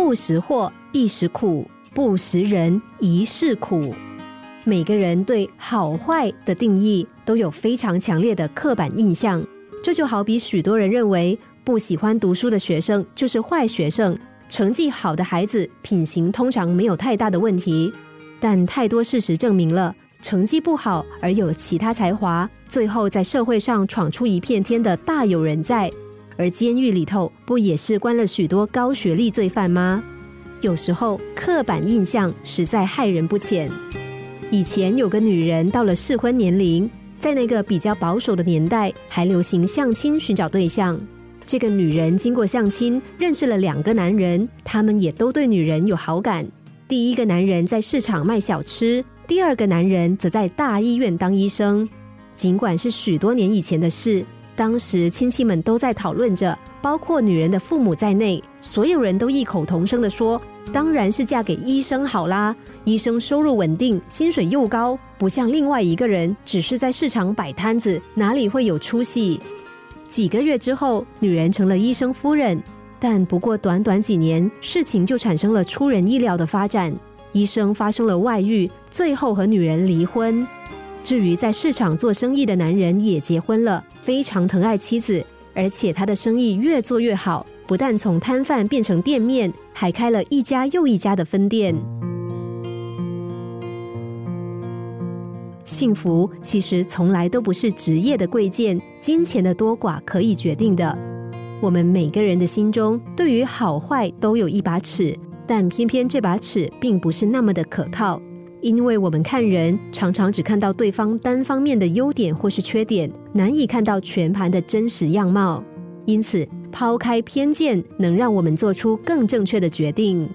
不识货一时苦，不识人一世苦。每个人对好坏的定义都有非常强烈的刻板印象，这就好比许多人认为不喜欢读书的学生就是坏学生，成绩好的孩子品行通常没有太大的问题。但太多事实证明了，成绩不好而有其他才华，最后在社会上闯出一片天的大有人在。而监狱里头不也是关了许多高学历罪犯吗？有时候刻板印象实在害人不浅。以前有个女人到了适婚年龄，在那个比较保守的年代，还流行相亲寻找对象。这个女人经过相亲，认识了两个男人，他们也都对女人有好感。第一个男人在市场卖小吃，第二个男人则在大医院当医生。尽管是许多年以前的事，当时亲戚们都在讨论着，包括女人的父母在内，所有人都异口同声的说。当然是嫁给医生好啦，医生收入稳定，薪水又高，不像另外一个人只是在市场摆摊子，哪里会有出息？几个月之后，女人成了医生夫人，但不过短短几年，事情就产生了出人意料的发展。医生发生了外遇，最后和女人离婚。至于在市场做生意的男人也结婚了，非常疼爱妻子，而且他的生意越做越好。不但从摊贩变成店面，还开了一家又一家的分店。幸福其实从来都不是职业的贵贱、金钱的多寡可以决定的。我们每个人的心中对于好坏都有一把尺，但偏偏这把尺并不是那么的可靠，因为我们看人常常只看到对方单方面的优点或是缺点，难以看到全盘的真实样貌。因此。抛开偏见，能让我们做出更正确的决定。